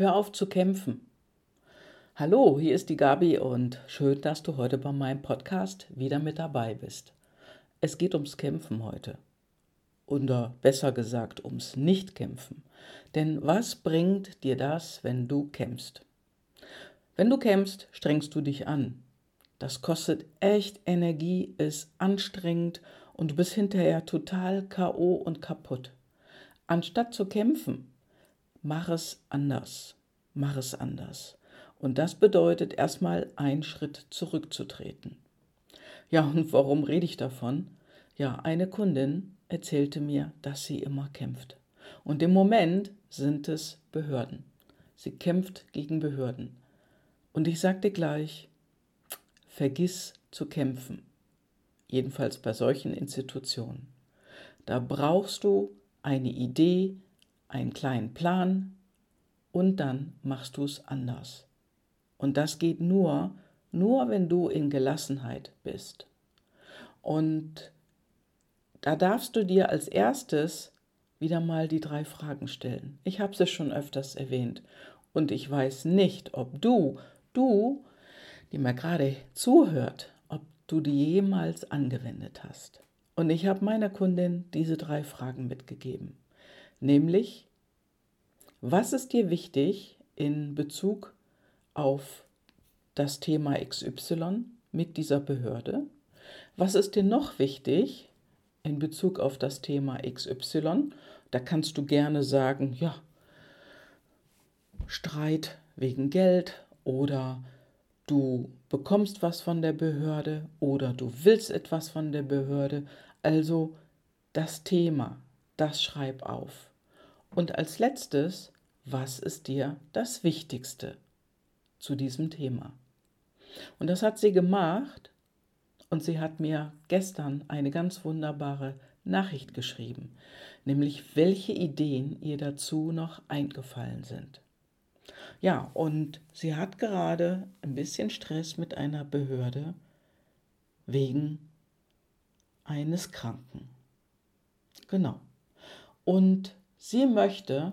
Hör auf zu kämpfen. Hallo, hier ist die Gabi und schön, dass du heute bei meinem Podcast wieder mit dabei bist. Es geht ums Kämpfen heute. Oder besser gesagt ums Nichtkämpfen. Denn was bringt dir das, wenn du kämpfst? Wenn du kämpfst, strengst du dich an. Das kostet echt Energie, ist anstrengend und du bist hinterher total KO und kaputt. Anstatt zu kämpfen, mach es anders. Mach es anders. Und das bedeutet erstmal einen Schritt zurückzutreten. Ja, und warum rede ich davon? Ja, eine Kundin erzählte mir, dass sie immer kämpft. Und im Moment sind es Behörden. Sie kämpft gegen Behörden. Und ich sagte gleich, vergiss zu kämpfen jedenfalls bei solchen Institutionen. Da brauchst du eine Idee, einen kleinen Plan und dann machst du es anders. Und das geht nur, nur wenn du in Gelassenheit bist. Und da darfst du dir als erstes wieder mal die drei Fragen stellen. Ich habe es schon öfters erwähnt. Und ich weiß nicht, ob du, du, die mir gerade zuhört, du die jemals angewendet hast. Und ich habe meiner Kundin diese drei Fragen mitgegeben. Nämlich, was ist dir wichtig in Bezug auf das Thema XY mit dieser Behörde? Was ist dir noch wichtig in Bezug auf das Thema XY? Da kannst du gerne sagen, ja, Streit wegen Geld oder du bekommst was von der Behörde oder du willst etwas von der Behörde. Also das Thema, das schreib auf. Und als letztes, was ist dir das Wichtigste zu diesem Thema? Und das hat sie gemacht und sie hat mir gestern eine ganz wunderbare Nachricht geschrieben, nämlich welche Ideen ihr dazu noch eingefallen sind. Ja, und sie hat gerade ein bisschen Stress mit einer Behörde wegen eines Kranken. Genau. Und sie möchte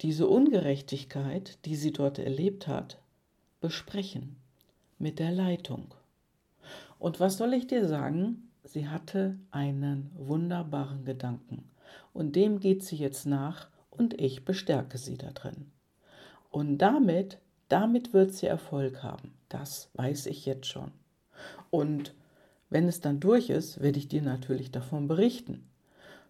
diese Ungerechtigkeit, die sie dort erlebt hat, besprechen mit der Leitung. Und was soll ich dir sagen? Sie hatte einen wunderbaren Gedanken. Und dem geht sie jetzt nach und ich bestärke sie da drin. Und damit, damit wird sie Erfolg haben. Das weiß ich jetzt schon. Und wenn es dann durch ist, werde ich dir natürlich davon berichten.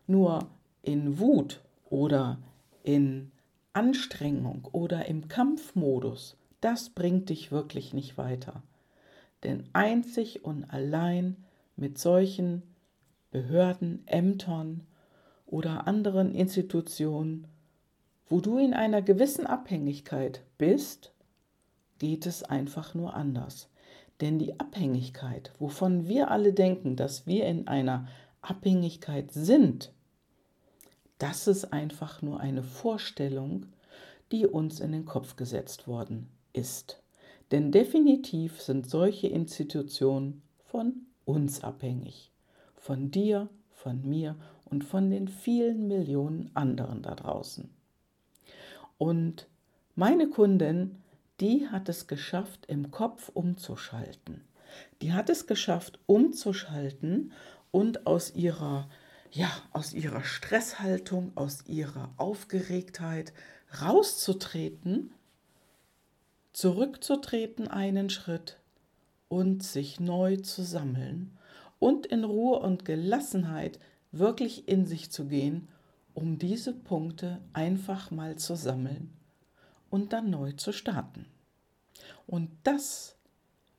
Nur in Wut oder in Anstrengung oder im Kampfmodus, das bringt dich wirklich nicht weiter. Denn einzig und allein mit solchen Behörden, Ämtern oder anderen Institutionen wo du in einer gewissen Abhängigkeit bist, geht es einfach nur anders. Denn die Abhängigkeit, wovon wir alle denken, dass wir in einer Abhängigkeit sind, das ist einfach nur eine Vorstellung, die uns in den Kopf gesetzt worden ist. Denn definitiv sind solche Institutionen von uns abhängig. Von dir, von mir und von den vielen Millionen anderen da draußen. Und meine Kundin, die hat es geschafft, im Kopf umzuschalten. Die hat es geschafft, umzuschalten und aus ihrer, ja, aus ihrer Stresshaltung, aus ihrer Aufgeregtheit rauszutreten, zurückzutreten einen Schritt und sich neu zu sammeln und in Ruhe und Gelassenheit wirklich in sich zu gehen um diese Punkte einfach mal zu sammeln und dann neu zu starten. Und das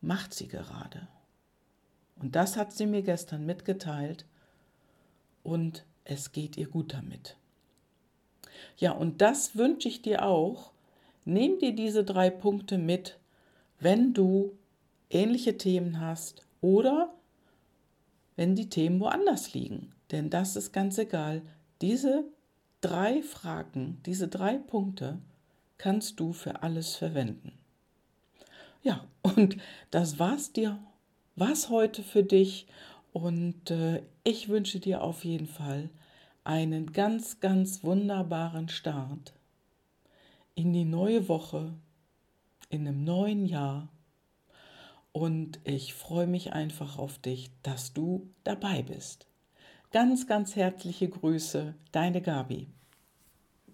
macht sie gerade. Und das hat sie mir gestern mitgeteilt und es geht ihr gut damit. Ja, und das wünsche ich dir auch. Nimm dir diese drei Punkte mit, wenn du ähnliche Themen hast oder wenn die Themen woanders liegen. Denn das ist ganz egal. Diese drei Fragen, diese drei Punkte kannst du für alles verwenden. Ja, und das war's dir, was heute für dich und äh, ich wünsche dir auf jeden Fall einen ganz, ganz wunderbaren Start in die neue Woche, in einem neuen Jahr. Und ich freue mich einfach auf dich, dass du dabei bist. Ganz, ganz herzliche Grüße, deine Gabi.